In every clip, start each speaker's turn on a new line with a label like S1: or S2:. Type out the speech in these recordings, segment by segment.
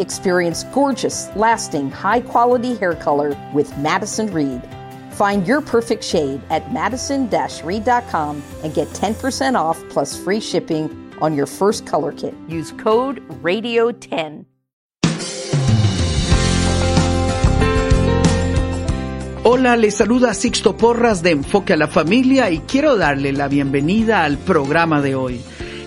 S1: Experience gorgeous, lasting, high quality hair color with Madison Reed. Find your perfect shade at madison reed.com and get 10% off plus free shipping on your first color kit. Use code RADIO10.
S2: Hola, les saluda Sixto Porras de Enfoque a la Familia y quiero darle la bienvenida al programa de hoy.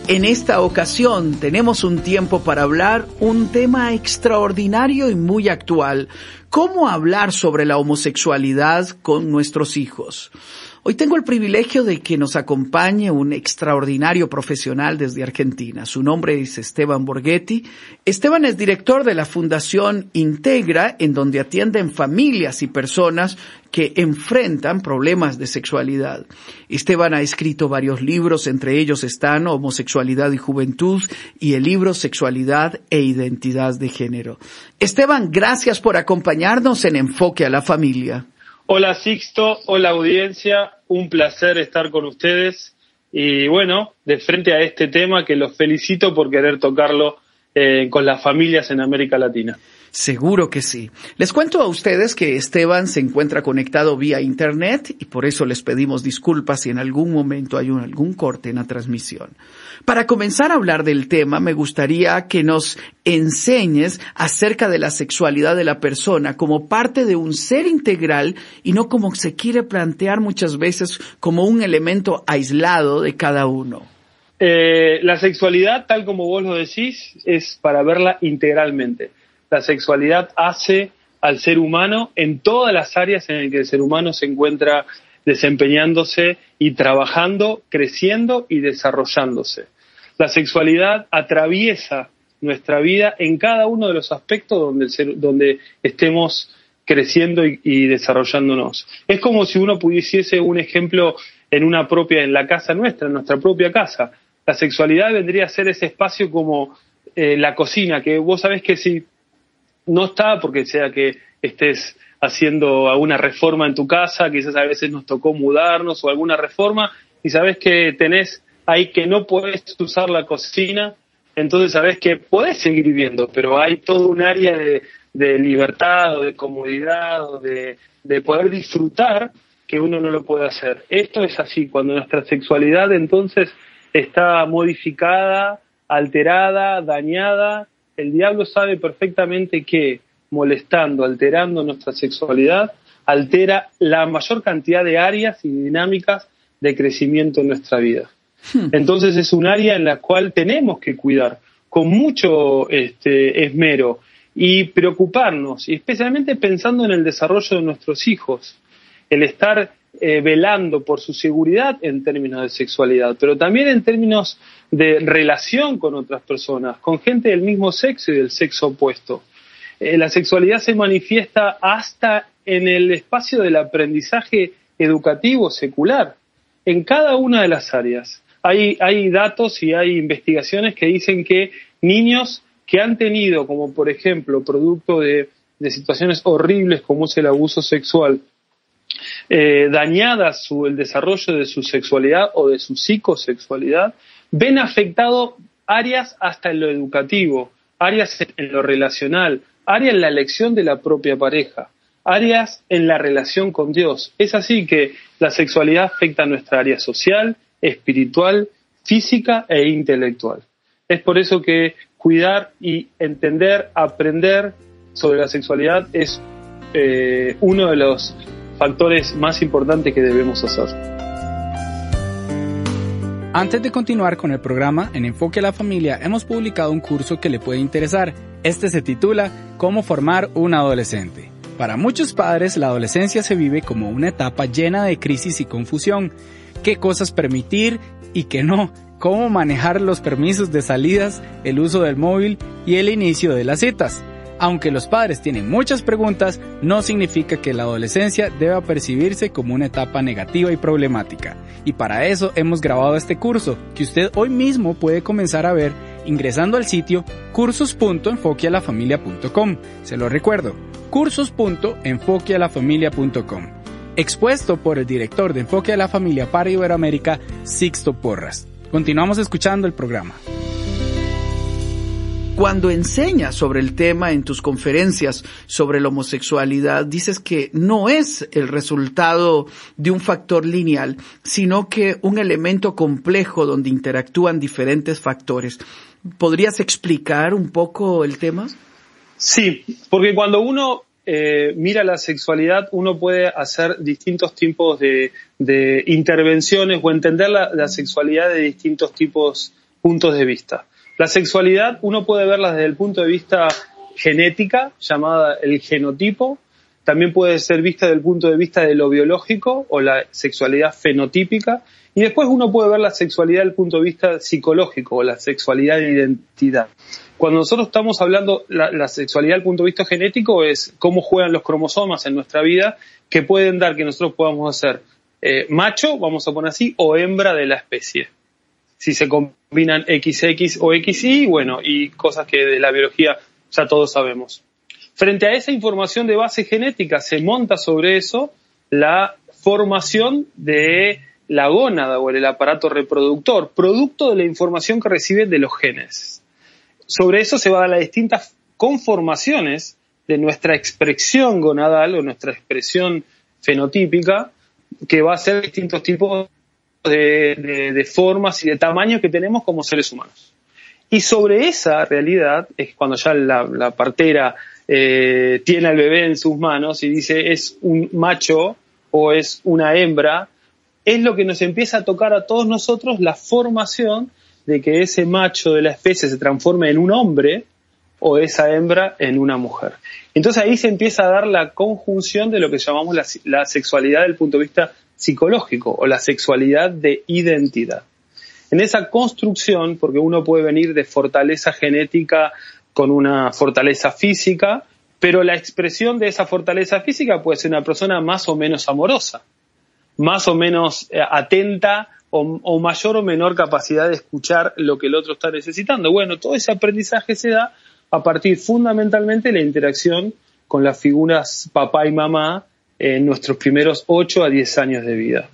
S2: En esta ocasión tenemos un tiempo para hablar un tema extraordinario y muy actual, cómo hablar sobre la homosexualidad con nuestros hijos. Hoy tengo el privilegio de que nos acompañe un extraordinario profesional desde Argentina. Su nombre es Esteban Borghetti. Esteban es director de la Fundación Integra, en donde atienden familias y personas que enfrentan problemas de sexualidad. Esteban ha escrito varios libros, entre ellos están Homosexualidad y Juventud y el libro Sexualidad e Identidad de Género. Esteban, gracias por acompañarnos en Enfoque a la Familia.
S3: Hola Sixto, hola audiencia, un placer estar con ustedes. Y bueno, de frente a este tema que los felicito por querer tocarlo eh, con las familias en América Latina.
S2: Seguro que sí. Les cuento a ustedes que Esteban se encuentra conectado vía Internet y por eso les pedimos disculpas si en algún momento hay algún corte en la transmisión. Para comenzar a hablar del tema, me gustaría que nos enseñes acerca de la sexualidad de la persona como parte de un ser integral y no como se quiere plantear muchas veces como un elemento aislado de cada uno.
S3: Eh, la sexualidad, tal como vos lo decís, es para verla integralmente la sexualidad hace al ser humano en todas las áreas en las que el ser humano se encuentra desempeñándose y trabajando, creciendo y desarrollándose. La sexualidad atraviesa nuestra vida en cada uno de los aspectos donde, estemos creciendo y, y, desarrollándonos. Es como si uno pudiese un ejemplo en una propia, en la casa nuestra, en nuestra propia casa. La sexualidad vendría a ser ese espacio como eh, la cocina, que vos sabés que si no está porque sea que estés haciendo alguna reforma en tu casa, quizás a veces nos tocó mudarnos o alguna reforma y sabes que tenés ahí que no puedes usar la cocina, entonces sabes que podés seguir viviendo, pero hay todo un área de, libertad o de comodidad o de, de poder disfrutar que uno no lo puede hacer. Esto es así, cuando nuestra sexualidad entonces está modificada, alterada, dañada, el diablo sabe perfectamente que molestando, alterando nuestra sexualidad, altera la mayor cantidad de áreas y dinámicas de crecimiento en nuestra vida. Hmm. Entonces es un área en la cual tenemos que cuidar con mucho este, esmero y preocuparnos, y especialmente pensando en el desarrollo de nuestros hijos, el estar eh, velando por su seguridad en términos de sexualidad, pero también en términos de relación con otras personas, con gente del mismo sexo y del sexo opuesto. Eh, la sexualidad se manifiesta hasta en el espacio del aprendizaje educativo secular, en cada una de las áreas. Hay, hay datos y hay investigaciones que dicen que niños que han tenido, como por ejemplo, producto de, de situaciones horribles como es el abuso sexual, eh, dañada su, el desarrollo de su sexualidad o de su psicosexualidad, ven afectado áreas hasta en lo educativo, áreas en lo relacional, áreas en la elección de la propia pareja, áreas en la relación con Dios. Es así que la sexualidad afecta a nuestra área social, espiritual, física e intelectual. Es por eso que cuidar y entender, aprender sobre la sexualidad es eh, uno de los factores más importantes que debemos hacer.
S4: Antes de continuar con el programa, en Enfoque a la Familia hemos publicado un curso que le puede interesar. Este se titula Cómo formar un adolescente. Para muchos padres, la adolescencia se vive como una etapa llena de crisis y confusión. ¿Qué cosas permitir y qué no? cómo manejar los permisos de salidas, el uso del móvil y el inicio de las citas. Aunque los padres tienen muchas preguntas, no significa que la adolescencia deba percibirse como una etapa negativa y problemática. Y para eso hemos grabado este curso, que usted hoy mismo puede comenzar a ver ingresando al sitio cursos.enfoquealafamilia.com. Se lo recuerdo, cursos.enfoquealafamilia.com. Expuesto por el director de Enfoque a la Familia para Iberoamérica, Sixto Porras. Continuamos escuchando el programa.
S2: Cuando enseñas sobre el tema en tus conferencias sobre la homosexualidad, dices que no es el resultado de un factor lineal, sino que un elemento complejo donde interactúan diferentes factores. ¿Podrías explicar un poco el tema?
S3: Sí, porque cuando uno eh, mira la sexualidad, uno puede hacer distintos tipos de, intervenciones o entender la, sexualidad de distintos tipos, puntos de vista. La sexualidad uno puede verla desde el punto de vista genética, llamada el genotipo, también puede ser vista desde el punto de vista de lo biológico o la sexualidad fenotípica, y después uno puede ver la sexualidad desde el punto de vista psicológico o la sexualidad de identidad. Cuando nosotros estamos hablando la, la sexualidad desde el punto de vista genético es cómo juegan los cromosomas en nuestra vida que pueden dar que nosotros podamos ser eh, macho, vamos a poner así, o hembra de la especie. Si se combinan XX o XY, bueno, y cosas que de la biología ya todos sabemos. Frente a esa información de base genética se monta sobre eso la formación de la gónada o el aparato reproductor, producto de la información que recibe de los genes. Sobre eso se va a dar las distintas conformaciones de nuestra expresión gonadal o nuestra expresión fenotípica, que va a ser distintos tipos de, formas y de tamaños que tenemos como seres humanos. Y sobre esa realidad es cuando ya la, partera eh, tiene al bebé en sus manos y dice es un macho o es una hembra, es lo que nos empieza a tocar a todos nosotros la formación de que ese macho de la especie se transforme en un hombre o esa hembra en una mujer. Entonces ahí se empieza a dar la conjunción de lo que llamamos la, la sexualidad desde el punto de vista psicológico o la sexualidad de identidad. En esa construcción, porque uno puede venir de fortaleza genética con una fortaleza física, pero la expresión de esa fortaleza física puede ser una persona más o menos amorosa más o menos eh, atenta o, mayor o menor capacidad de escuchar lo que el otro está necesitando. Bueno, todo ese aprendizaje se da a partir fundamentalmente de la interacción con las figuras papá y mamá en nuestros primeros 8 a 10 años de vida.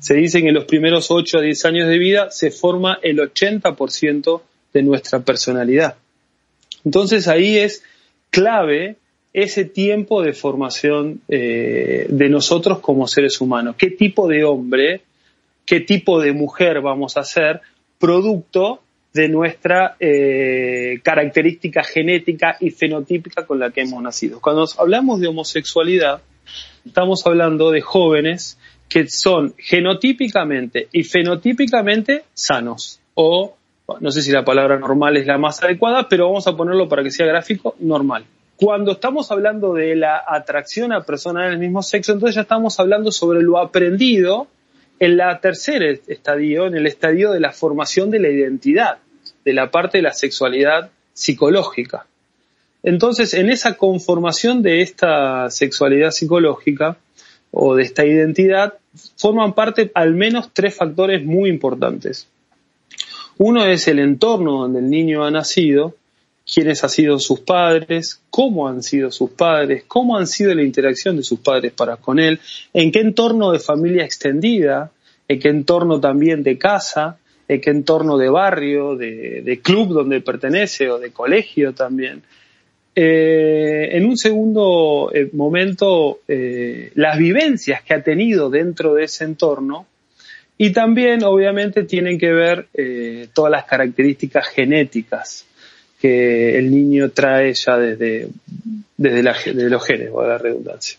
S3: Se dice que en los primeros 8 a 10 años de vida se forma el 80% de nuestra personalidad. Entonces ahí es clave ese tiempo de formación eh, de nosotros como seres humanos. ¿Qué tipo de hombre, qué tipo de mujer vamos a ser producto de nuestra eh, característica genética y fenotípica con la que hemos nacido? Cuando hablamos de homosexualidad, estamos hablando de jóvenes que son genotípicamente y fenotípicamente sanos o no sé si la palabra normal es la más adecuada, pero vamos a ponerlo para que sea gráfico, normal. Cuando estamos hablando de la atracción a personas del mismo sexo, entonces ya estamos hablando sobre lo aprendido en la tercera estadio, en el estadio de la formación de la identidad, de la parte de la sexualidad psicológica. Entonces, en esa conformación de esta sexualidad psicológica o de esta identidad, forman parte al menos tres factores muy importantes. Uno es el entorno donde el niño ha nacido, quiénes han sido sus padres, cómo han sido sus padres, cómo han sido la interacción de sus padres para con él, en qué entorno de familia extendida, en qué entorno también de casa, en qué entorno de barrio, de, club donde pertenece o de colegio también. Eh, en un segundo eh, momento, eh, las vivencias que ha tenido dentro de ese entorno y también, obviamente, tienen que ver todas las características genéticas que el niño trae ya desde, desde, la, los genes, o la redundancia.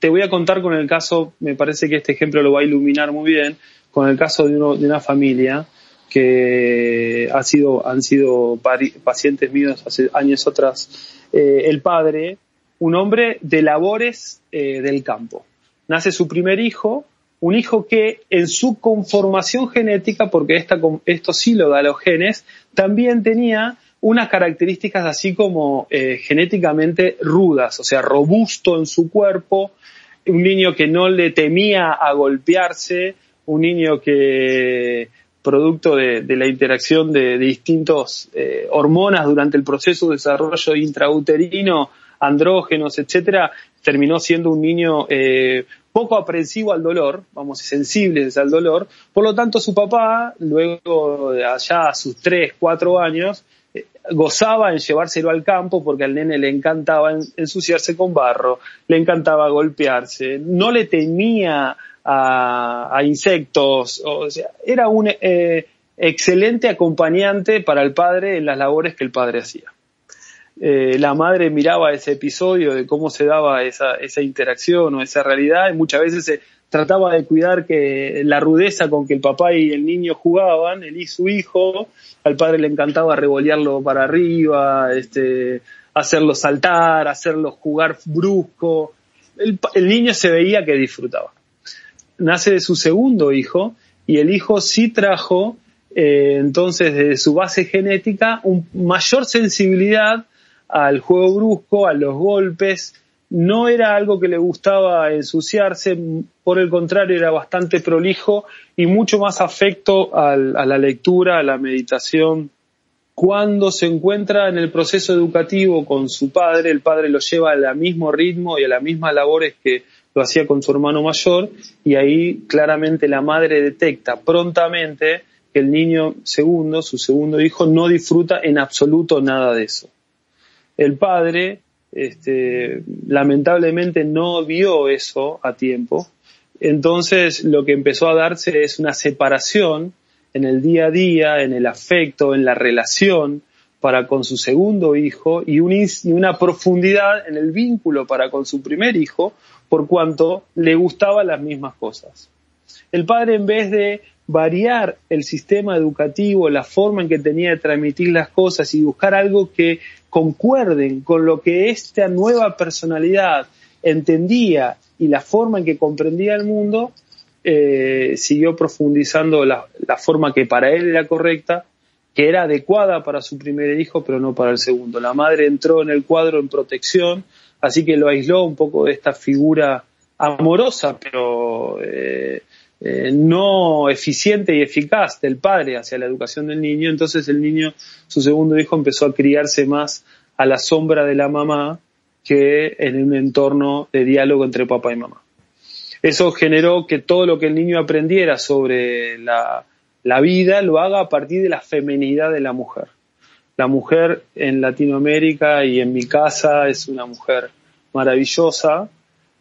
S3: Te voy a contar con el caso, me parece que este ejemplo lo va a iluminar muy bien, con el caso de una familia que ha sido, han sido pacientes míos hace años atrás. Eh, el padre, un hombre de labores eh, del campo. Nace su primer hijo, un hijo que en su conformación genética, porque esta, esto sí lo da los genes, también tenía unas características así como eh, genéticamente rudas, o sea, robusto en su cuerpo, un niño que no le temía a golpearse, un niño que producto de, la interacción de, distintos eh, hormonas durante el proceso de desarrollo intrauterino, andrógenos, etcétera, terminó siendo un niño eh, poco aprensivo al dolor, vamos, sensible al dolor. Por lo tanto, su papá, luego allá a sus 3, 4 años, gozaba en llevárselo al campo porque al nene le encantaba ensuciarse con barro, le encantaba golpearse, no le temía a, insectos, o sea, era un eh, excelente acompañante para el padre en las labores que el padre hacía. Eh, la madre miraba ese episodio de cómo se daba esa, esa interacción o esa realidad y muchas veces se trataba de cuidar que la rudeza con que el papá y el niño jugaban, él y su hijo, al padre le encantaba revolearlo para arriba, este, hacerlo saltar, hacerlo jugar brusco. El, niño se veía que disfrutaba. Nace de su segundo hijo y el hijo sí trajo eh, entonces de su base genética un mayor sensibilidad al juego brusco, a los golpes. No era algo que le gustaba ensuciarse, por el contrario, era bastante prolijo y mucho más afecto a la lectura, a la meditación. Cuando se encuentra en el proceso educativo con su padre, el padre lo lleva al mismo ritmo y a las mismas labores que lo hacía con su hermano mayor y ahí claramente la madre detecta prontamente que el niño segundo, su segundo hijo, no disfruta en absoluto nada de eso el padre este, lamentablemente no vio eso a tiempo. Entonces lo que empezó a darse es una separación en el día a día, en el afecto, en la relación para con su segundo hijo y, una profundidad en el vínculo para con su primer hijo por cuanto le gustaban las mismas cosas. El padre en vez de variar el sistema educativo, la forma en que tenía de transmitir las cosas y buscar algo que concuerden con lo que esta nueva personalidad entendía y la forma en que comprendía el mundo, eh, siguió profundizando la, forma que para él era correcta, que era adecuada para su primer hijo, pero no para el segundo. La madre entró en el cuadro en protección, así que lo aisló un poco de esta figura amorosa, pero eh, eh, no eficiente y eficaz del padre hacia la educación del niño, entonces el niño, su segundo hijo, empezó a criarse más a la sombra de la mamá que en un entorno de diálogo entre papá y mamá. Eso generó que todo lo que el niño aprendiera sobre la, vida lo haga a partir de la femenidad de la mujer. La mujer en Latinoamérica y en mi casa es una mujer maravillosa,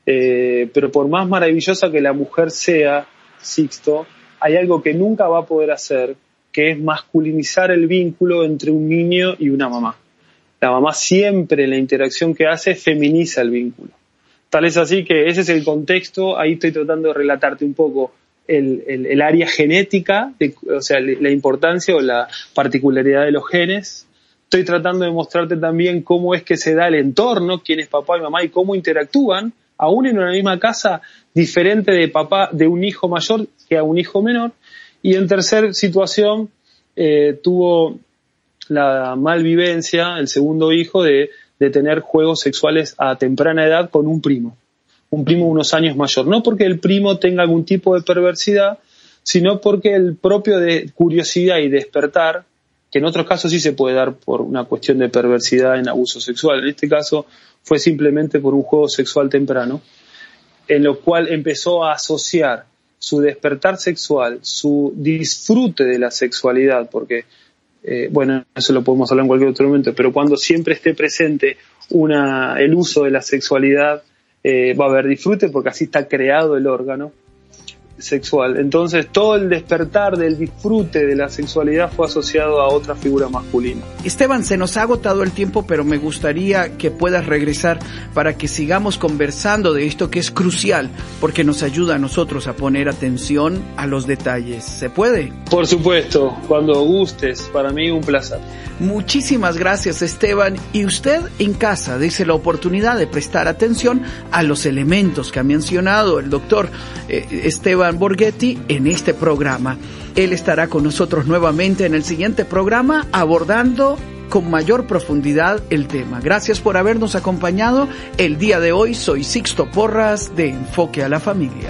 S3: eh, pero por más maravillosa que la mujer sea, Sixto, hay algo que nunca va a poder hacer, que es masculinizar el vínculo entre un niño y una mamá. La mamá siempre en la interacción que hace feminiza el vínculo. Tal es así que ese es el contexto, ahí estoy tratando de relatarte un poco el, área genética, o sea, la importancia o la particularidad de los genes. Estoy tratando de mostrarte también cómo es que se da el entorno, quién es papá y mamá y cómo interactúan, aún en una misma casa, diferente de papá, de un hijo mayor que a un hijo menor. Y en tercer situación, eh, tuvo la malvivencia, el segundo hijo, de, de tener juegos sexuales a temprana edad con un primo, un primo unos años mayor. No porque el primo tenga algún tipo de perversidad, sino porque el propio de curiosidad y despertar, que en otros casos sí se puede dar por una cuestión de perversidad en abuso sexual, en este caso fue simplemente por un juego sexual temprano, en lo cual empezó a asociar su despertar sexual, su disfrute de la sexualidad, porque, eh, bueno, eso lo podemos hablar en cualquier otro momento, pero cuando siempre esté presente una, el uso de la sexualidad, eh, va a haber disfrute porque así está creado el órgano sexual. Entonces todo el despertar del disfrute de la sexualidad fue asociado a otra figura masculina.
S2: Esteban, se nos ha agotado el tiempo, pero me gustaría que puedas regresar para que sigamos conversando de esto que es crucial, porque nos ayuda a nosotros a poner atención a los detalles. ¿Se puede?
S3: Por supuesto, cuando gustes, para mí un placer.
S2: Muchísimas gracias Esteban y usted en casa dice la oportunidad de prestar atención a los elementos que ha mencionado el doctor eh, Esteban Borghetti en este programa. Él estará con nosotros nuevamente en el siguiente programa abordando con mayor profundidad el tema. Gracias por habernos acompañado. El día de hoy soy Sixto Porras de Enfoque a la Familia.